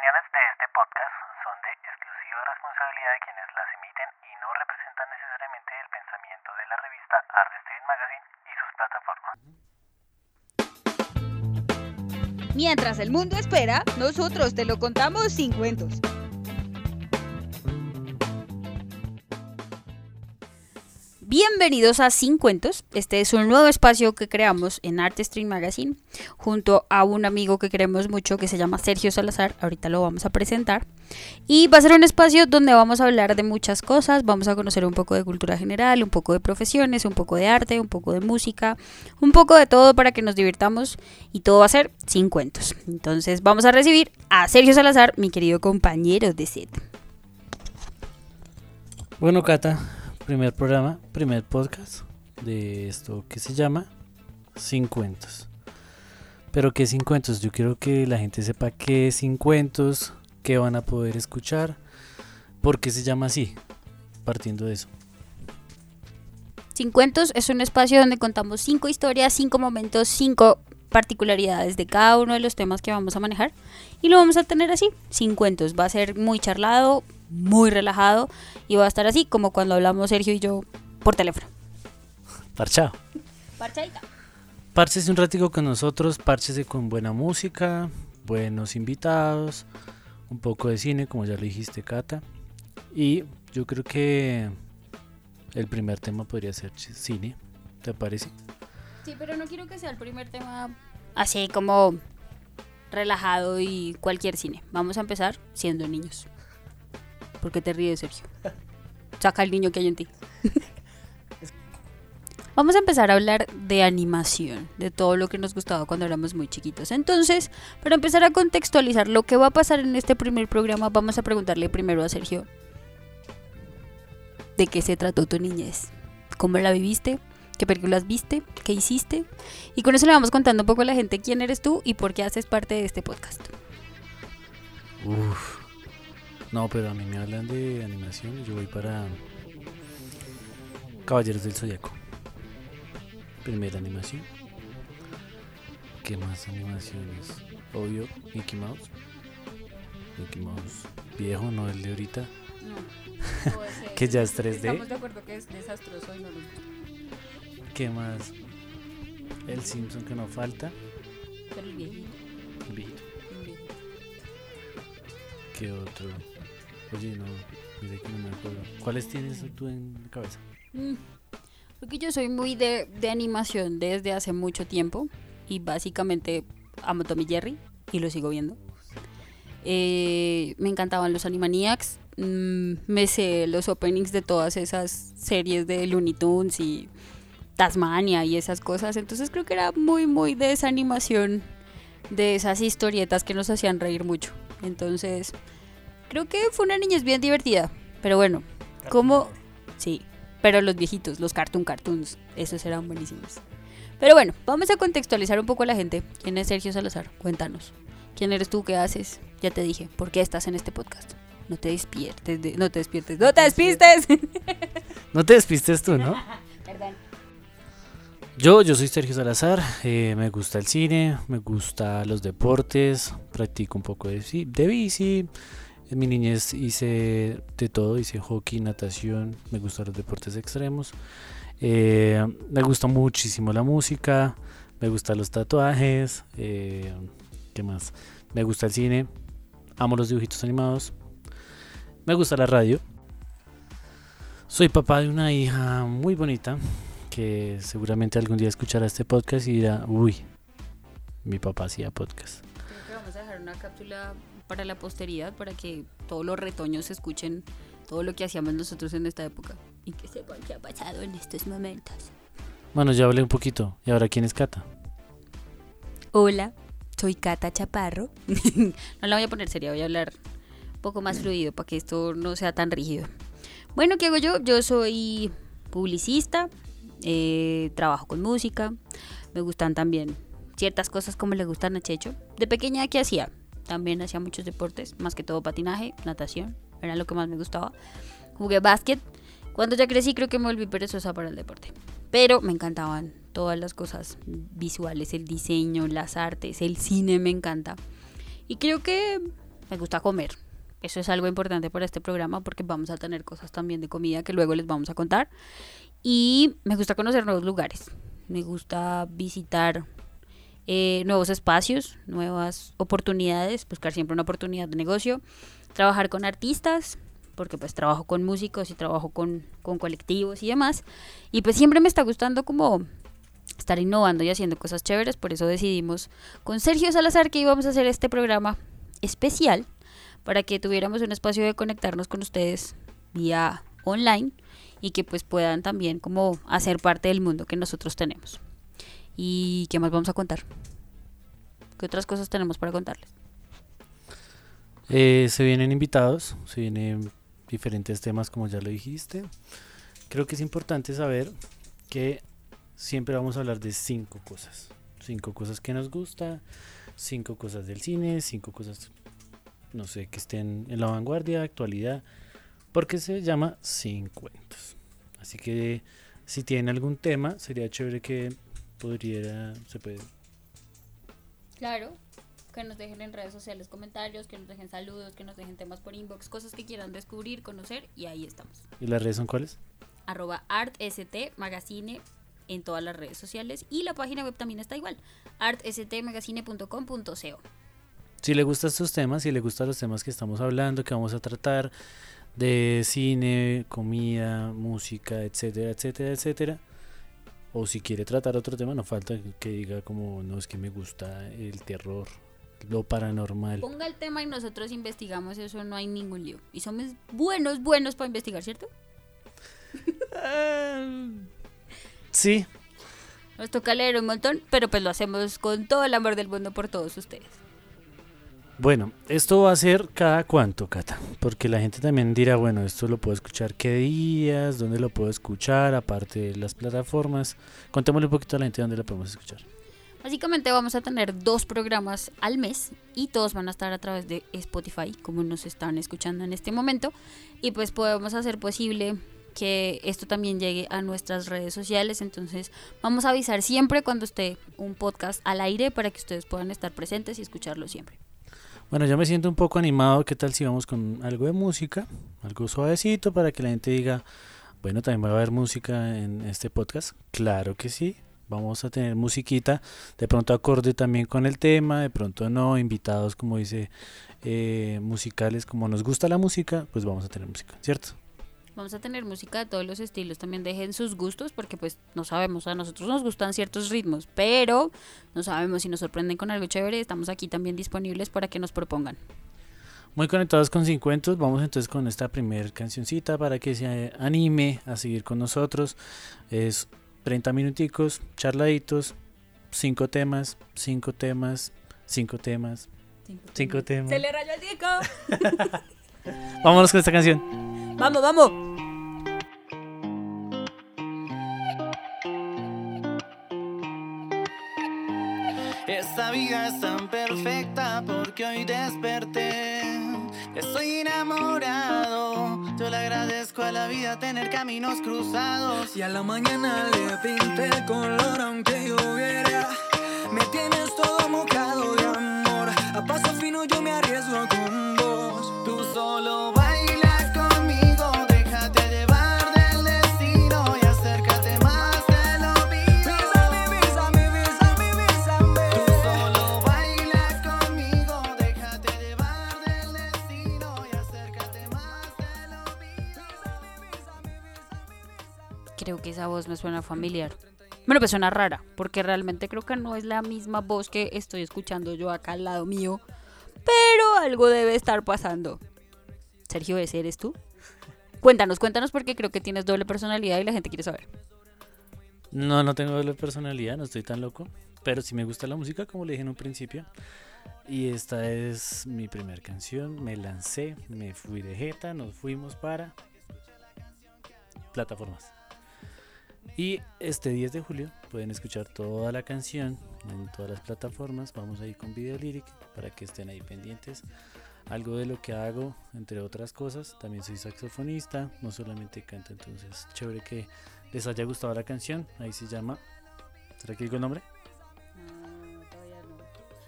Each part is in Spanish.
opiniones de este podcast son de exclusiva responsabilidad de quienes las emiten y no representan necesariamente el pensamiento de la revista Art Street Magazine y sus plataformas. Mientras el mundo espera, nosotros te lo contamos sin cuentos. Bienvenidos a Sin Cuentos. Este es un nuevo espacio que creamos en Art Stream Magazine junto a un amigo que queremos mucho que se llama Sergio Salazar. Ahorita lo vamos a presentar. Y va a ser un espacio donde vamos a hablar de muchas cosas. Vamos a conocer un poco de cultura general, un poco de profesiones, un poco de arte, un poco de música, un poco de todo para que nos divirtamos. Y todo va a ser sin cuentos. Entonces vamos a recibir a Sergio Salazar, mi querido compañero de set. Bueno, Cata, primer programa, primer podcast de esto que se llama Sin Cuentos. Pero ¿qué Sin Cuentos? Yo quiero que la gente sepa qué es Sin qué van a poder escuchar, por qué se llama así, partiendo de eso. Sin Cuentos es un espacio donde contamos cinco historias, cinco momentos, cinco particularidades de cada uno de los temas que vamos a manejar y lo vamos a tener así, sin cuentos. Va a ser muy charlado, muy relajado y va a estar así como cuando hablamos Sergio y yo por teléfono. Parchado. Parchadita. Párchese un ratico con nosotros, párchese con buena música, buenos invitados, un poco de cine, como ya le dijiste, Cata. Y yo creo que el primer tema podría ser cine, ¿te parece? Sí, pero no quiero que sea el primer tema así como relajado y cualquier cine. Vamos a empezar siendo niños. ¿Por qué te ríes, Sergio? Saca el niño que hay en ti. Vamos a empezar a hablar de animación, de todo lo que nos gustaba cuando éramos muy chiquitos. Entonces, para empezar a contextualizar lo que va a pasar en este primer programa, vamos a preguntarle primero a Sergio de qué se trató tu niñez, cómo la viviste, qué películas viste, qué hiciste. Y con eso le vamos contando un poco a la gente quién eres tú y por qué haces parte de este podcast. Uf. No, pero a mí me hablan de animación y yo voy para Caballeros del Zodiaco. Primera animación. ¿Qué más animaciones? Obvio, Mickey Mouse. Mickey Mouse viejo, no el de ahorita. Que ya es 3D. Estamos de acuerdo que es desastroso y no gusta. ¿Qué más? El Simpson que no falta. Pero El viejito. el viejito. ¿Qué otro? Oye, no, mira que no me acuerdo. ¿Cuáles tienes tú en cabeza? Mm, Porque yo soy muy de, de animación desde hace mucho tiempo y básicamente amo Tommy Jerry y lo sigo viendo. Eh, me encantaban los Animaniacs, mm, me sé los openings de todas esas series de Looney Tunes y Tasmania y esas cosas, entonces creo que era muy muy de esa animación, de esas historietas que nos hacían reír mucho. Entonces creo que fue una niñez bien divertida, pero bueno, ¿cómo? Sí, pero los viejitos, los cartoon cartoons, esos eran buenísimos. Pero bueno, vamos a contextualizar un poco a la gente. ¿Quién es Sergio Salazar? Cuéntanos. ¿Quién eres tú? ¿Qué haces? Ya te dije, ¿por qué estás en este podcast? No te despiertes, de- no te despiertes, no te despistes. No te despistes tú, ¿no? Perdón. Yo, yo soy Sergio Salazar, eh, me gusta el cine, me gusta los deportes, practico un poco de, de bici. En mi niñez hice de todo, hice hockey, natación, me gustan los deportes extremos. Eh, me gusta muchísimo la música, me gustan los tatuajes, eh, ¿qué más? Me gusta el cine, amo los dibujitos animados, me gusta la radio. Soy papá de una hija muy bonita que seguramente algún día escuchará este podcast y dirá, uy, mi papá hacía podcast. Creo que vamos a dejar una cápsula para la posteridad, para que todos los retoños escuchen todo lo que hacíamos nosotros en esta época y que sepan qué ha pasado en estos momentos. Bueno, ya hablé un poquito. ¿Y ahora quién es Cata? Hola, soy Cata Chaparro. no la voy a poner seria, voy a hablar un poco más fluido para que esto no sea tan rígido. Bueno, ¿qué hago yo? Yo soy publicista, eh, trabajo con música, me gustan también ciertas cosas como le gustan a Checho. De pequeña, ¿qué hacía? También hacía muchos deportes, más que todo patinaje, natación, era lo que más me gustaba. Jugué básquet. Cuando ya crecí creo que me volví perezosa para el deporte. Pero me encantaban todas las cosas visuales, el diseño, las artes, el cine me encanta. Y creo que me gusta comer. Eso es algo importante para este programa porque vamos a tener cosas también de comida que luego les vamos a contar. Y me gusta conocer nuevos lugares. Me gusta visitar eh, nuevos espacios, nuevas oportunidades, buscar siempre una oportunidad de negocio, trabajar con artistas, porque pues trabajo con músicos y trabajo con, con colectivos y demás. Y pues siempre me está gustando como estar innovando y haciendo cosas chéveres, por eso decidimos con Sergio Salazar que íbamos a hacer este programa especial para que tuviéramos un espacio de conectarnos con ustedes vía online y que pues puedan también como hacer parte del mundo que nosotros tenemos. ¿Y qué más vamos a contar? ¿Qué otras cosas tenemos para contarles? Eh, se vienen invitados, se vienen diferentes temas como ya lo dijiste. Creo que es importante saber que siempre vamos a hablar de cinco cosas. Cinco cosas que nos gusta, cinco cosas del cine, cinco cosas, no sé, que estén en la vanguardia, actualidad, porque se llama Sin Cuentos. Así que si tienen algún tema, sería chévere que podría, se puede. Claro, que nos dejen en redes sociales comentarios, que nos dejen saludos, que nos dejen temas por inbox, cosas que quieran descubrir, conocer y ahí estamos. ¿Y las redes son cuáles? Arroba ArtST Magazine en todas las redes sociales y la página web también está igual, artstmagazine.com.co. Si le gustan estos temas, si le gustan los temas que estamos hablando, que vamos a tratar de cine, comida, música, etcétera, etcétera, etcétera, o si quiere tratar otro tema, no falta que diga como, no es que me gusta el terror, lo paranormal. Ponga el tema y nosotros investigamos eso, no hay ningún lío. Y somos buenos, buenos para investigar, ¿cierto? Sí, Nos toca leer un montón, pero pues lo hacemos con todo el amor del mundo por todos ustedes. Bueno, esto va a ser cada cuánto, Cata, porque la gente también dirá, bueno, esto lo puedo escuchar qué días, dónde lo puedo escuchar, aparte de las plataformas. Contémosle un poquito a la gente dónde la podemos escuchar. Básicamente vamos a tener dos programas al mes y todos van a estar a través de Spotify, como nos están escuchando en este momento. Y pues podemos hacer posible que esto también llegue a nuestras redes sociales. Entonces vamos a avisar siempre cuando esté un podcast al aire para que ustedes puedan estar presentes y escucharlo siempre. Bueno, yo me siento un poco animado, ¿qué tal si vamos con algo de música? Algo suavecito para que la gente diga, bueno, también va a haber música en este podcast. Claro que sí, vamos a tener musiquita, de pronto acorde también con el tema, de pronto no, invitados como dice, eh, musicales, como nos gusta la música, pues vamos a tener música, ¿cierto? Vamos a tener música de todos los estilos. También dejen sus gustos porque pues no sabemos. A nosotros nos gustan ciertos ritmos, pero no sabemos si nos sorprenden con algo chévere. Estamos aquí también disponibles para que nos propongan. Muy conectados con 50, vamos entonces con esta primer cancioncita para que se anime a seguir con nosotros. Es 30 minuticos, charladitos, 5 temas, 5 temas, 5 temas, 5 temas. Se le rayó el disco. Vámonos con esta canción. vamos, vamos. Tan perfecta porque hoy desperté. Estoy enamorado. Yo le agradezco a la vida tener caminos cruzados. Y a la mañana le pinté el color aunque lloviera. Me tienes todo mojado de amor. A paso fino yo me arriesgo con vos. Tú solo bailas Creo que esa voz me suena familiar. Bueno, pues suena rara, porque realmente creo que no es la misma voz que estoy escuchando yo acá al lado mío. Pero algo debe estar pasando. Sergio, ¿ese eres tú? Cuéntanos, cuéntanos porque creo que tienes doble personalidad y la gente quiere saber. No, no tengo doble personalidad, no estoy tan loco. Pero sí me gusta la música, como le dije en un principio. Y esta es mi primera canción. Me lancé, me fui de jeta, nos fuimos para plataformas. Y este 10 de julio pueden escuchar toda la canción en todas las plataformas. Vamos ahí con video lyric para que estén ahí pendientes. Algo de lo que hago, entre otras cosas. También soy saxofonista, no solamente canto. Entonces, chévere que les haya gustado la canción. Ahí se llama. ¿Será que el nombre?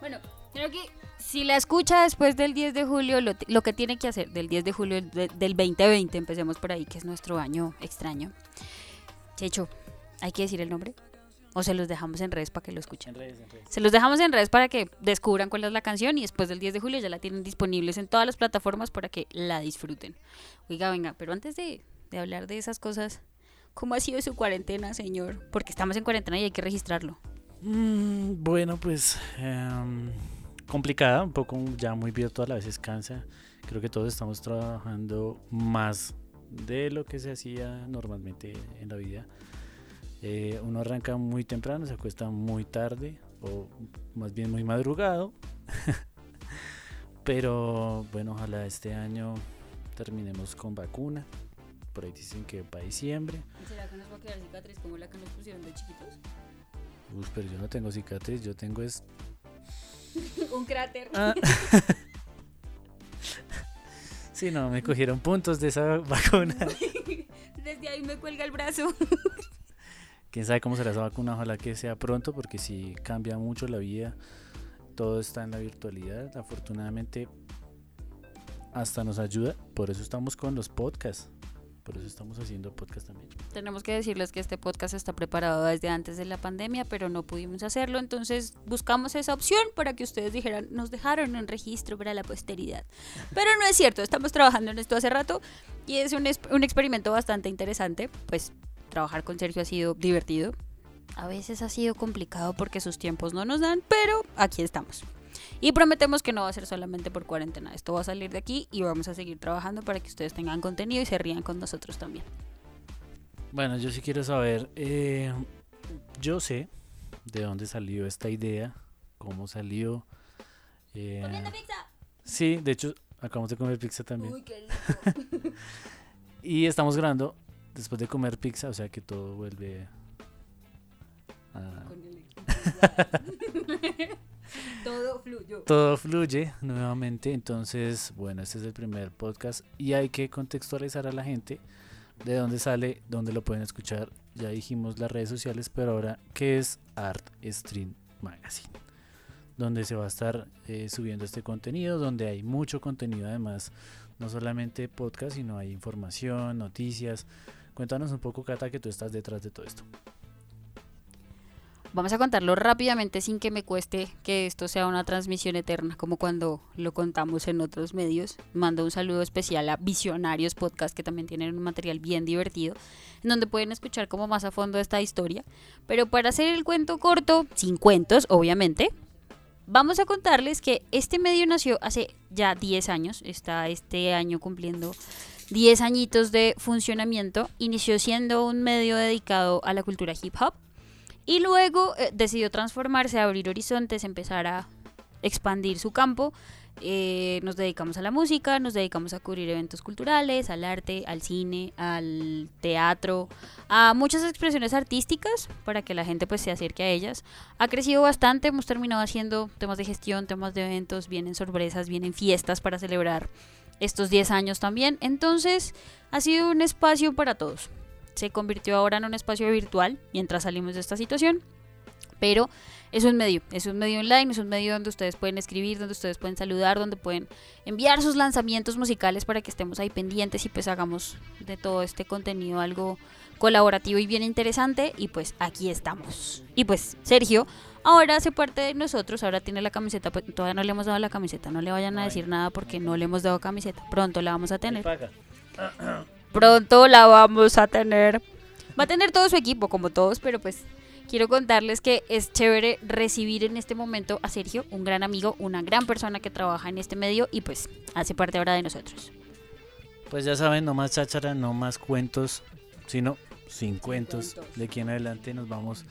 Bueno, Creo que si la escucha después del 10 de julio, lo, lo que tiene que hacer del 10 de julio de- del 2020, empecemos por ahí, que es nuestro año extraño. Checho, ¿hay que decir el nombre? ¿O se los dejamos en redes para que lo escuchen? Se los dejamos en redes para que descubran cuál es la canción y después del 10 de julio ya la tienen disponibles en todas las plataformas para que la disfruten. Oiga, venga, pero antes de, de hablar de esas cosas, ¿cómo ha sido su cuarentena, señor? Porque estamos en cuarentena y hay que registrarlo. Mm, bueno, pues em, complicada, un poco ya muy virtual, a veces cansa. Creo que todos estamos trabajando más de lo que se hacía normalmente en la vida. Eh, uno arranca muy temprano, se acuesta muy tarde o más bien muy madrugado. Pero bueno, ojalá este año terminemos con vacuna. Por ahí dicen que para diciembre. ¿Será que nos va a quedar cicatriz como la que nos pusieron de chiquitos? Uf, pero yo no tengo cicatriz, yo tengo es Un cráter. Ah. Sí, no, me cogieron puntos de esa vacuna. Desde ahí me cuelga el brazo. Quién sabe cómo será esa vacuna, ojalá que sea pronto, porque si cambia mucho la vida, todo está en la virtualidad. Afortunadamente, hasta nos ayuda, por eso estamos con los podcasts, por eso estamos haciendo podcast también. Tenemos que decirles que este podcast está preparado desde antes de la pandemia, pero no pudimos hacerlo, entonces buscamos esa opción para que ustedes dijeran, nos dejaron un registro para la posteridad. Pero no es cierto, estamos trabajando en esto hace rato y es un, un experimento bastante interesante, pues trabajar con Sergio ha sido divertido. A veces ha sido complicado porque sus tiempos no nos dan, pero aquí estamos. Y prometemos que no va a ser solamente por cuarentena. Esto va a salir de aquí y vamos a seguir trabajando para que ustedes tengan contenido y se rían con nosotros también. Bueno, yo sí quiero saber, eh, yo sé de dónde salió esta idea, cómo salió. eh, sí, de hecho, acabamos de comer pizza también. qué Y estamos grabando después de comer pizza, o sea que todo vuelve a... Todo fluyó. Todo fluye nuevamente, entonces, bueno, este es el primer podcast y hay que contextualizar a la gente de dónde sale, dónde lo pueden escuchar. Ya dijimos las redes sociales, pero ahora, ¿qué es Art Stream Magazine? Donde se va a estar eh, subiendo este contenido, donde hay mucho contenido además, no solamente podcast, sino hay información, noticias. Cuéntanos un poco, Cata, que tú estás detrás de todo esto. Vamos a contarlo rápidamente sin que me cueste que esto sea una transmisión eterna, como cuando lo contamos en otros medios. Mando un saludo especial a Visionarios Podcast, que también tienen un material bien divertido, en donde pueden escuchar como más a fondo esta historia. Pero para hacer el cuento corto, sin cuentos, obviamente, vamos a contarles que este medio nació hace ya 10 años, está este año cumpliendo 10 añitos de funcionamiento. Inició siendo un medio dedicado a la cultura hip hop y luego eh, decidió transformarse, abrir horizontes, empezar a expandir su campo. Eh, nos dedicamos a la música, nos dedicamos a cubrir eventos culturales, al arte, al cine, al teatro, a muchas expresiones artísticas para que la gente pues se acerque a ellas. Ha crecido bastante, hemos terminado haciendo temas de gestión, temas de eventos, vienen sorpresas, vienen fiestas para celebrar estos 10 años también. Entonces ha sido un espacio para todos se convirtió ahora en un espacio virtual mientras salimos de esta situación. Pero es un medio, es un medio online, es un medio donde ustedes pueden escribir, donde ustedes pueden saludar, donde pueden enviar sus lanzamientos musicales para que estemos ahí pendientes y pues hagamos de todo este contenido algo colaborativo y bien interesante. Y pues aquí estamos. Y pues Sergio ahora hace parte de nosotros, ahora tiene la camiseta, pues, todavía no le hemos dado la camiseta, no le vayan a decir nada porque no le hemos dado camiseta, pronto la vamos a tener. Pronto la vamos a tener. Va a tener todo su equipo, como todos, pero pues quiero contarles que es chévere recibir en este momento a Sergio, un gran amigo, una gran persona que trabaja en este medio y pues hace parte ahora de nosotros. Pues ya saben, no más cháchara, no más cuentos, sino sin cuentos. cuentos. De aquí en adelante nos vamos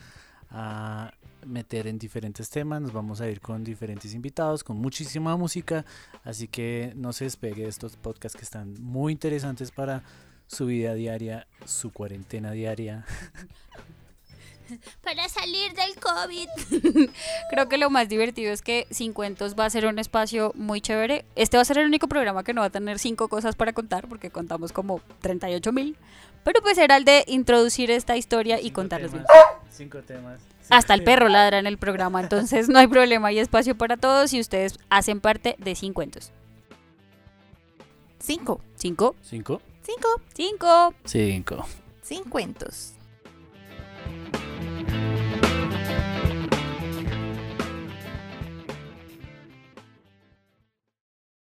a meter en diferentes temas, nos vamos a ir con diferentes invitados, con muchísima música, así que no se despegue de estos podcasts que están muy interesantes para su vida diaria, su cuarentena diaria. Para salir del COVID. Creo que lo más divertido es que Sin Cuentos va a ser un espacio muy chévere. Este va a ser el único programa que no va a tener cinco cosas para contar, porque contamos como 38 mil. Pero pues era el de introducir esta historia y contarles temas, bien. Cinco temas. Hasta el perro ladra en el programa, entonces no hay problema, hay espacio para todos y ustedes hacen parte de cinco cuentos. Cinco. ¿Cinco? Cinco. Cinco. Cinco. Cinco. Cincuentos.